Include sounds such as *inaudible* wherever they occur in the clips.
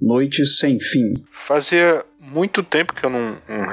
Noite Sem Fim. Fazia muito tempo que eu não, não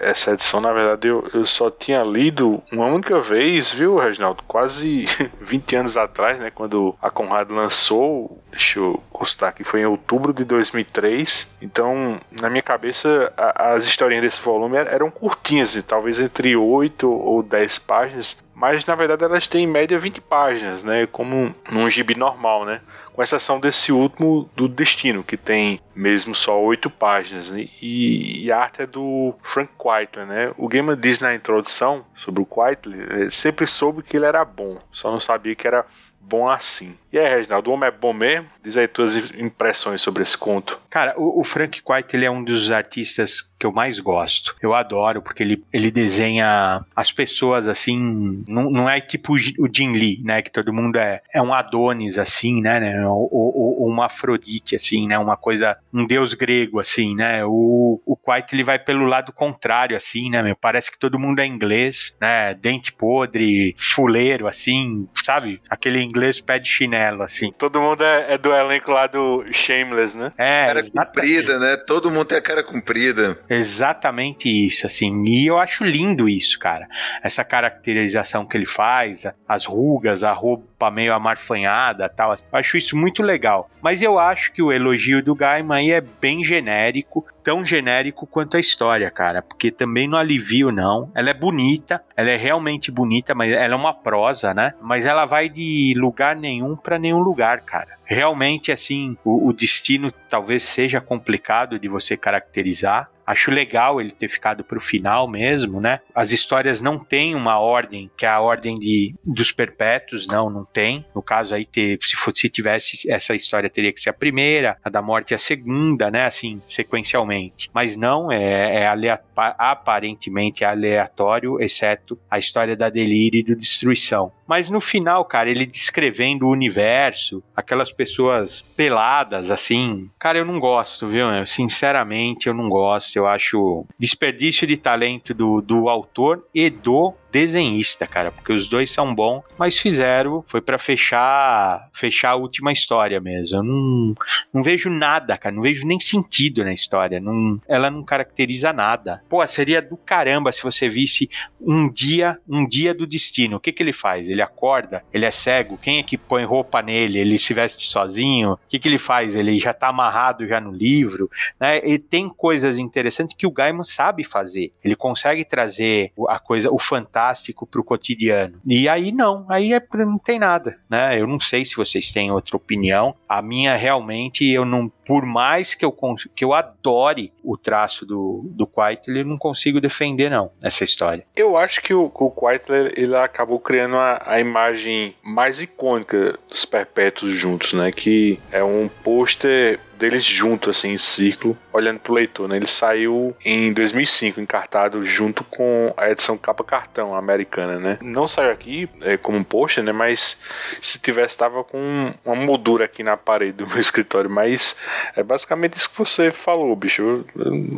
essa edição. Na verdade, eu, eu só tinha lido uma única vez, viu, Reginaldo? Quase *laughs* 20 anos atrás, né? Quando a Conrad lançou. Deixa eu constar que foi em outubro de 2003. Então, na minha cabeça, a, as historinhas desse volume eram curtinhas, talvez entre 8 ou 10 páginas. Mas na verdade elas têm em média 20 páginas, né? Como num gibi normal, né? Com exceção desse último do Destino, que tem mesmo só oito páginas, né? e, e, a arte é do Frank Quitely, né? O Gamer diz na introdução sobre o Quitely, sempre soube que ele era bom, só não sabia que era bom assim. E aí, Reginaldo, o homem é bom mesmo? Diz aí tuas impressões sobre esse conto. Cara, o, o Frank White é um dos artistas que eu mais gosto. Eu adoro, porque ele, ele desenha as pessoas assim. Não, não é tipo o Jim Lee, né? Que todo mundo é, é um Adonis, assim, né? né ou, ou, ou uma Afrodite, assim, né? Uma coisa. Um deus grego, assim, né? O, o White ele vai pelo lado contrário, assim, né? Meu? Parece que todo mundo é inglês, né? Dente podre, fuleiro, assim, sabe? Aquele inglês pé de chinelo, assim. Todo mundo é, é do elenco lá do Shameless, né? É. Cara comprida, né? Todo mundo tem a cara comprida. Exatamente isso, assim. E eu acho lindo isso, cara. Essa caracterização que ele faz, as rugas, a roupa meio amarfanhada tal. Eu acho isso muito legal. Mas eu acho que o elogio do Gaiman aí é bem genérico, tão genérico quanto a história, cara. Porque também não alivio, não. Ela é bonita, ela é realmente bonita, mas ela é uma prosa, né? Mas ela vai de lugar nenhum para nenhum lugar, cara realmente assim o, o, destino talvez seja complicado de você caracterizar Acho legal ele ter ficado pro final mesmo, né? As histórias não têm uma ordem, que é a ordem de, dos perpétuos, não, não tem. No caso aí, ter, se, fosse, se tivesse essa história, teria que ser a primeira, a da morte a segunda, né? Assim, sequencialmente. Mas não, é, é aparentemente é aleatório, exceto a história da delírio e do destruição. Mas no final, cara, ele descrevendo o universo, aquelas pessoas peladas, assim, cara, eu não gosto, viu? Sinceramente, eu não gosto eu acho desperdício de talento do, do autor e do desenhista, cara, porque os dois são bons, mas fizeram, foi para fechar fechar a última história mesmo. Eu não, não vejo nada, cara, não vejo nem sentido na história, não, ela não caracteriza nada. Pô, seria do caramba se você visse um dia, um dia do destino. O que que ele faz? Ele acorda, ele é cego, quem é que põe roupa nele? Ele se veste sozinho? O que que ele faz? Ele já tá amarrado já no livro, né? E tem coisas interessantes que o Gaiman sabe fazer. Ele consegue trazer a coisa, o fantasma fantástico para o cotidiano. E aí não, aí é, não tem nada, né? Eu não sei se vocês têm outra opinião. A minha realmente eu não, por mais que eu que eu adore o traço do do Quitely, eu não consigo defender não essa história. Eu acho que o, o Quitely ele acabou criando a, a imagem mais icônica dos Perpétuos juntos, né? Que é um pôster deles juntos, assim, em círculo, olhando pro leitor, né? Ele saiu em 2005, encartado junto com a edição capa cartão americana, né? Não saiu aqui é, como um pôster, né? Mas se tivesse, tava com uma moldura aqui na parede do meu *laughs* escritório. Mas é basicamente isso que você falou, bicho. Eu,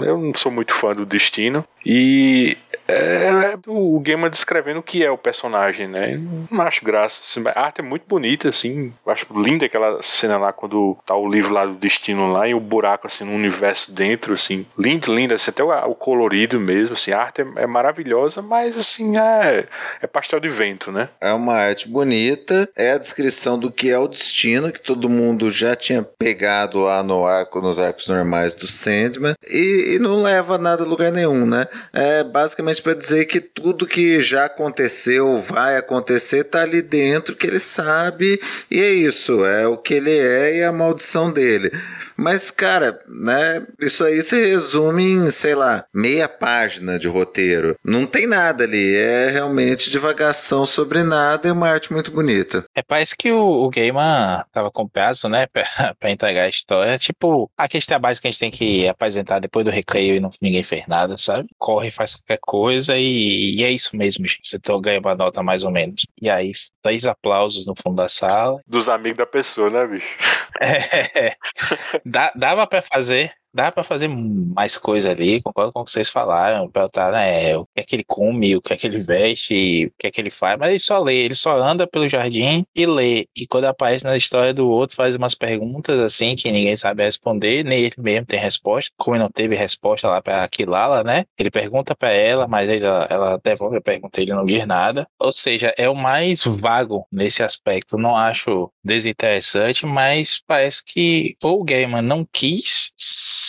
eu não sou muito fã do Destino. E é, é o Gamer descrevendo o que é o personagem, né? Não acho graça. Assim, a arte é muito bonita, assim. Acho linda aquela cena lá quando tá o livro lá do destino lá e o buraco, assim, no universo dentro, assim. Lindo, lindo. Assim, até o, colorido mesmo, assim. A arte é, é, maravilhosa, mas, assim, é, é pastel de vento, né? É uma arte bonita. É a descrição do que é o destino, que todo mundo já tinha pegado lá no arco, nos arcos normais do Sandman. E, e não leva nada a lugar nenhum, né? É basicamente para dizer que tudo que já aconteceu, vai acontecer, tá ali dentro, que ele sabe, e é isso, é o que ele é e a maldição dele. Mas, cara, né? Isso aí se resume em, sei lá, meia página de roteiro. Não tem nada ali. É realmente divagação sobre nada e uma arte muito bonita. É, parece que o, o Gaiman tava com prazo, né? *laughs* Pra, pra entregar a história. Tipo, aquele trabalho que a gente tem que apresentar depois do recreio e não, ninguém fez nada, sabe? Corre, faz qualquer coisa e, e é isso mesmo, gente. Você ganha uma nota mais ou menos. E aí, três aplausos no fundo da sala. Dos amigos da pessoa, né, bicho? É. *laughs* Dava pra fazer dá para fazer mais coisa ali, concordo com o que vocês falaram, perguntar, né, o que é que ele come, o que é que ele veste, o que é que ele faz, mas ele só lê, ele só anda pelo jardim e lê, e quando aparece na história do outro, faz umas perguntas assim que ninguém sabe responder, nem ele mesmo tem resposta, como não teve resposta lá para Aquilala, né, ele pergunta para ela, mas ela, ela devolve a pergunta ele não diz nada, ou seja, é o mais vago nesse aspecto, não acho desinteressante, mas parece que ou o Gaiman não quis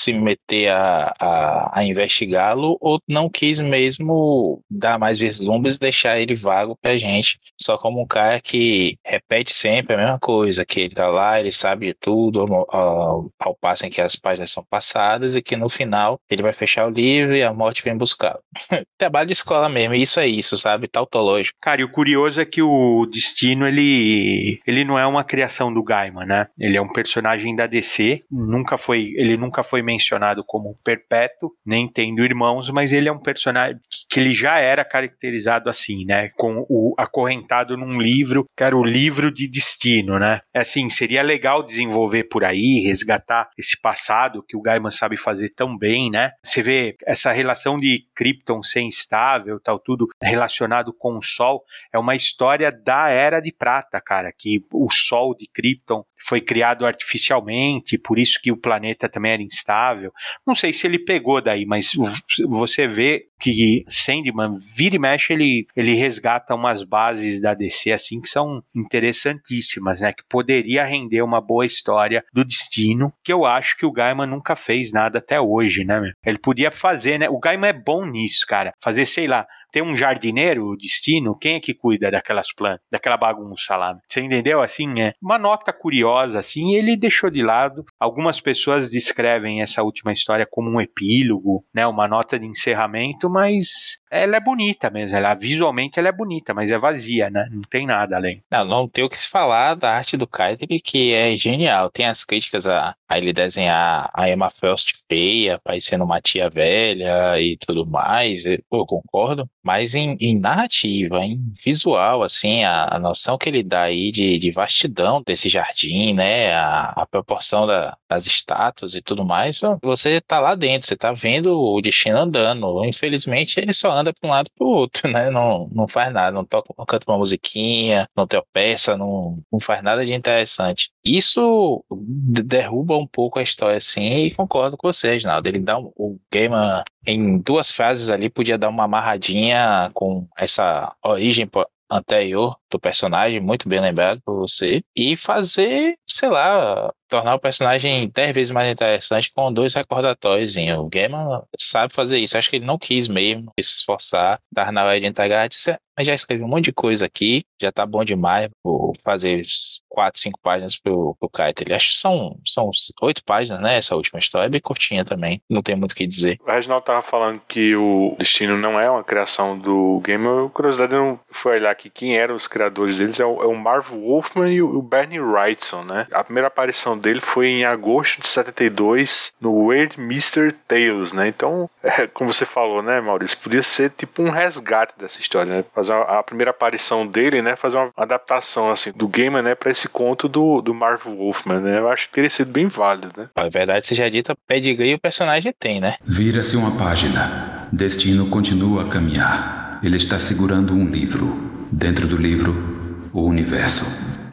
se meter a, a, a investigá-lo ou não quis mesmo dar mais vislumbres e deixar ele vago pra gente, só como um cara que repete sempre a mesma coisa, que ele tá lá, ele sabe de tudo, ao, ao passo em que as páginas são passadas e que no final ele vai fechar o livro e a morte vem buscá-lo. *laughs* Trabalho de escola mesmo, isso é isso, sabe? Tautológico. Cara, e o curioso é que o Destino, ele, ele não é uma criação do Gaiman, né? Ele é um personagem da DC, nunca foi, ele nunca foi mencionado como perpétuo, nem tendo irmãos, mas ele é um personagem que ele já era caracterizado assim, né? Com o acorrentado num livro, que era o livro de destino, né? É assim, seria legal desenvolver por aí, resgatar esse passado que o Gaiman sabe fazer tão bem, né? Você vê essa relação de Krypton ser instável, tal, tudo relacionado com o Sol, é uma história da Era de Prata, cara, que o Sol de Krypton foi criado artificialmente, por isso que o planeta também era instável. Não sei se ele pegou daí, mas você vê que Sandman vira e mexe, ele, ele resgata umas bases da DC assim que são interessantíssimas, né? Que poderia render uma boa história do destino, que eu acho que o Gaiman nunca fez nada até hoje, né? Ele podia fazer, né? O Gaiman é bom nisso, cara. Fazer, sei lá, tem um jardineiro, o destino, quem é que cuida daquelas plantas, daquela bagunça lá? Você entendeu? Assim, é uma nota curiosa, assim, ele deixou de lado. Algumas pessoas descrevem essa última história como um epílogo, né? Uma nota de encerramento, mas ela é bonita mesmo. Ela, visualmente ela é bonita, mas é vazia, né? Não tem nada além. Não, não tem o que se falar da arte do Kaiser, que é genial. Tem as críticas a, a ele desenhar a Emma Frost feia, parecendo uma tia velha e tudo mais. Eu, eu concordo. Mas em, em, narrativa, em visual, assim, a, a, noção que ele dá aí de, de vastidão desse jardim, né? A, a proporção da, das estátuas e tudo mais, você tá lá dentro, você tá vendo o destino andando. Infelizmente, ele só anda para um lado para o outro, *laughs* né? Não, não faz nada, não toca, não canta uma musiquinha, não tropeça, não, não faz nada de interessante. Isso derruba um pouco a história, assim, e concordo com você, Reginaldo. Ele dá um, o Gamer em duas fases ali podia dar uma amarradinha com essa origem anterior do personagem, muito bem lembrado por você, e fazer, sei lá, tornar o personagem dez vezes mais interessante com dois recordatórios. O Gaiman sabe fazer isso. Acho que ele não quis mesmo se esforçar, dar na hora de entregar, disse, mas já escrevi um monte de coisa aqui, já tá bom demais, vou fazer quatro, cinco páginas pro, pro Kite. Ele acho que são, são oito páginas, né? Essa última história é bem curtinha também, não tem muito o que dizer. O Reginaldo tava falando que o Destino não é uma criação do game. A curiosidade não foi olhar aqui quem eram os criadores deles, é o, é o Marv Wolfman e o, o Bernie Wrightson, né? A primeira aparição dele foi em agosto de 72 no Weird Mr. Tales, né? Então, *laughs* é, como você falou, né, Maurício, podia ser tipo um resgate dessa história, né? Fazer a, a primeira aparição dele, né? Fazer uma adaptação assim do game, né, para esse conto do, do Marv Wolfman, né? Eu acho que teria sido bem válido, né? A verdade seja dita, pedigree o personagem tem, né? Vira-se uma página. Destino continua a caminhar. Ele está segurando um livro. Dentro do livro, o universo.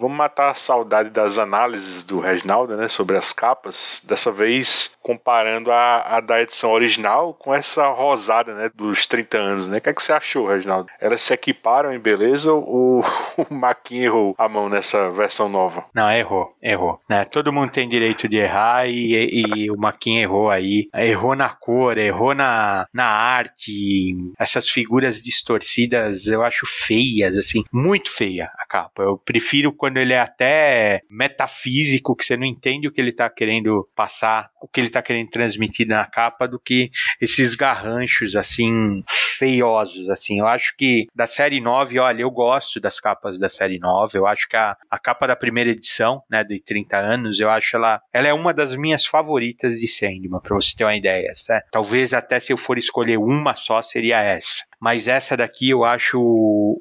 Vamos matar a saudade das análises do Reginaldo, né, sobre as capas. Dessa vez comparando a, a da edição original com essa rosada, né, dos 30 anos, né? O que, é que você achou, Reginaldo? Elas se equiparam em beleza ou *laughs* o Maquin errou a mão nessa versão nova? Não, errou, errou. Né? Todo mundo tem direito de errar e, e o Maquin errou aí. Errou na cor, errou na, na arte. Essas figuras distorcidas eu acho feias, assim, muito feia a capa. Eu prefiro quando quando ele é até metafísico, que você não entende o que ele está querendo passar, o que ele está querendo transmitir na capa, do que esses garranchos assim feiosos, assim. Eu acho que da série 9, olha, eu gosto das capas da série 9, eu acho que a, a capa da primeira edição, né, de 30 anos, eu acho ela, ela é uma das minhas favoritas de Sandman, para você ter uma ideia, né? Talvez até se eu for escolher uma só, seria essa. Mas essa daqui eu acho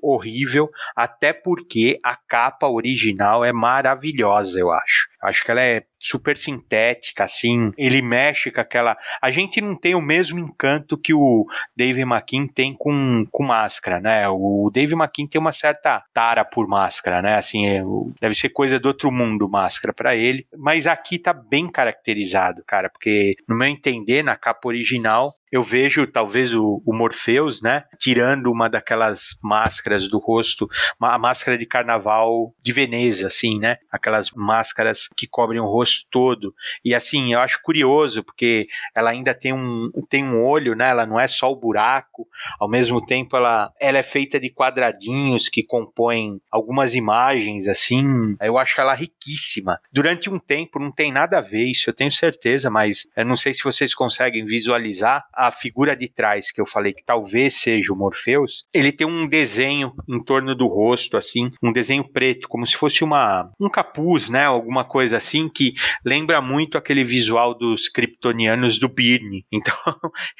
horrível, até porque a capa original é maravilhosa, eu acho. Acho que ela é super sintética, assim. Ele mexe com aquela. A gente não tem o mesmo encanto que o Dave McKean tem com, com máscara, né? O Dave McKean tem uma certa tara por máscara, né? Assim, é, deve ser coisa do outro mundo máscara para ele. Mas aqui tá bem caracterizado, cara, porque no meu entender, na capa original, eu vejo talvez o, o Morpheus, né, tirando uma daquelas máscaras do rosto, a máscara de carnaval de Veneza, assim, né, aquelas máscaras que cobrem o rosto todo. E assim, eu acho curioso porque ela ainda tem um, tem um olho, né, ela não é só o buraco, ao mesmo tempo ela, ela é feita de quadradinhos que compõem algumas imagens, assim, eu acho ela riquíssima. Durante um tempo não tem nada a ver isso, eu tenho certeza, mas eu não sei se vocês conseguem visualizar a figura de trás que eu falei que talvez seja o Morpheus, ele tem um desenho em torno do rosto, assim, um desenho preto, como se fosse uma um capuz, né? Alguma coisa assim que lembra muito aquele visual dos kryptonianos do Birne. *laughs* Então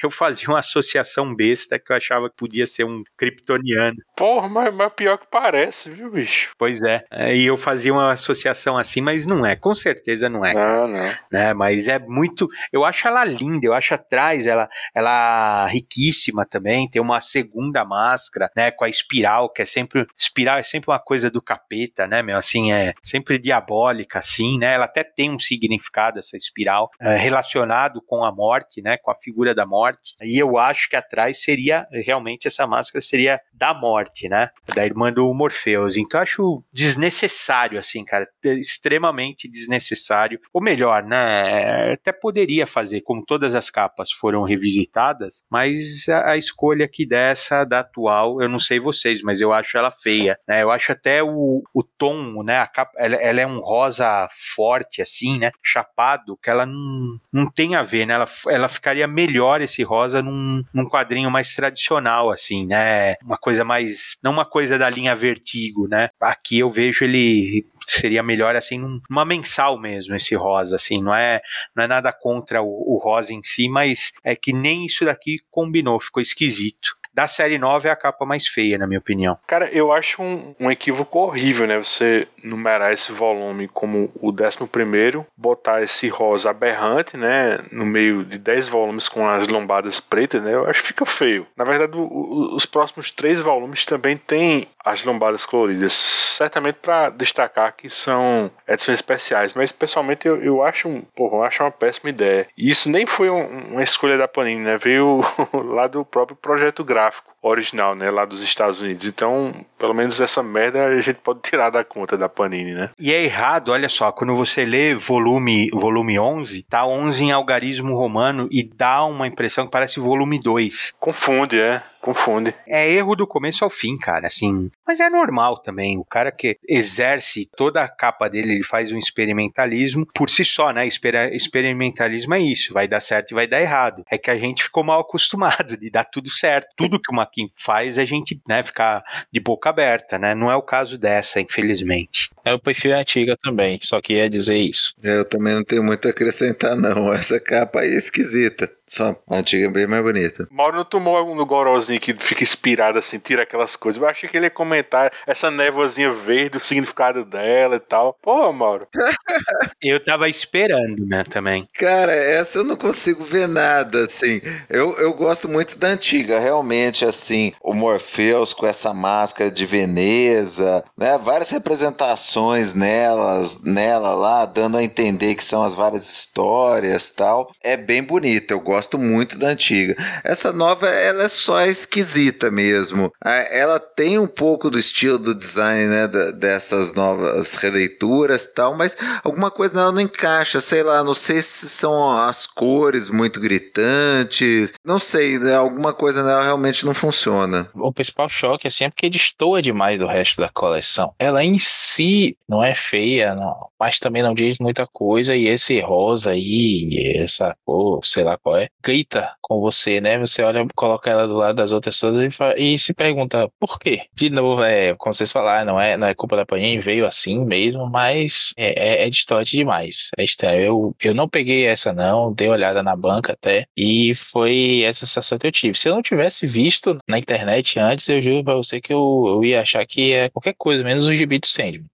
eu fazia uma associação besta que eu achava que podia ser um kryptoniano. Porra, mas, mas pior que parece, viu, bicho? Pois é. E eu fazia uma associação assim, mas não é. Com certeza não é. Não, não. Né? Mas é muito. Eu acho ela linda, eu acho atrás ela ela riquíssima também, tem uma segunda máscara, né, com a espiral, que é sempre, espiral é sempre uma coisa do capeta, né, meu, assim, é sempre diabólica, assim, né, ela até tem um significado, essa espiral, é, relacionado com a morte, né, com a figura da morte, e eu acho que atrás seria, realmente, essa máscara seria da morte, né, da irmã do Morpheus, então acho desnecessário, assim, cara, extremamente desnecessário, ou melhor, né, até poderia fazer, como todas as capas foram revisitadas, mas a, a, escolha aqui dessa, da atual, eu não sei vocês, mas eu acho ela feia, né? Eu acho até o, o tom, né? A capa, ela, ela, é um rosa forte, assim, né? Chapado, que ela não, não tem a ver, né? Ela, ela ficaria melhor esse rosa num, num quadrinho mais tradicional, assim, né? Uma coisa mais, não uma coisa da linha Vertigo, né? Aqui eu vejo ele seria melhor, assim, numa mensal mesmo, esse rosa, assim, não é, não é nada contra o, o rosa em si, mas é que nem isso daqui combinou, ficou esquisito da série 9 é a capa mais feia, na minha opinião. Cara, eu acho um, um equívoco horrível, né? Você numerar esse volume como o 11, botar esse rosa aberrante, né? No meio de 10 volumes com as lombadas pretas, né? Eu acho que fica feio. Na verdade, o, o, os próximos três volumes também têm as lombadas coloridas, certamente para destacar que são edições especiais, mas pessoalmente eu, eu acho, um, porra, eu acho uma péssima ideia. E isso nem foi um, uma escolha da Panini, né? Veio *laughs* lá do próprio projeto gráfico gráfico original, né, lá dos Estados Unidos. Então, pelo menos essa merda a gente pode tirar da conta da Panini, né? E é errado, olha só, quando você lê volume volume 11, tá 11 em algarismo romano e dá uma impressão que parece volume 2. Confunde, é. Confunde. É erro do começo ao fim, cara, assim. Mas é normal também. O cara que exerce toda a capa dele, ele faz um experimentalismo por si só, né? Exper experimentalismo é isso. Vai dar certo e vai dar errado. É que a gente ficou mal acostumado de dar tudo certo. Tudo que o Maquin faz, a gente, né, ficar de boca aberta, né? Não é o caso dessa, infelizmente. É o perfil antiga também, só que ia dizer isso. É, eu também não tenho muito a acrescentar, não. *laughs* Essa capa aí é esquisita. Só a antiga é bem mais bonita. Mauro não tomou no gorozinho que fica inspirado assim, tira aquelas coisas. Eu achei que ele ia comentar essa névoazinha verde, o significado dela e tal. Pô, Mauro. *laughs* eu tava esperando, né, também. Cara, essa eu não consigo ver nada, assim. Eu, eu gosto muito da antiga, realmente, assim. O Morpheus com essa máscara de Veneza, né? Várias representações nelas, nela lá, dando a entender que são as várias histórias tal. É bem bonita, eu gosto muito da antiga. Essa nova, ela é só esquisita mesmo. Ela tem um pouco do estilo do design, né, dessas novas releituras tal, mas alguma coisa nela não encaixa, sei lá, não sei se são as cores muito gritantes, não sei, né, alguma coisa nela realmente não funciona. O principal choque, assim, é porque destoa demais do resto da coleção. Ela em si não é feia, não, mas também não diz muita coisa, e esse rosa aí, essa cor, sei lá qual é, grita com você, né? Você olha, coloca ela do lado das outras todas e, fala, e se pergunta por quê? De novo, é, como vocês falaram, não é, não é culpa da Panini, veio assim mesmo, mas é, é, é distante demais. É estranho. Eu, eu não peguei essa não, dei olhada na banca até, e foi essa sensação que eu tive. Se eu não tivesse visto na internet antes, eu juro pra você que eu, eu ia achar que é qualquer coisa, menos o gibi do Sandman.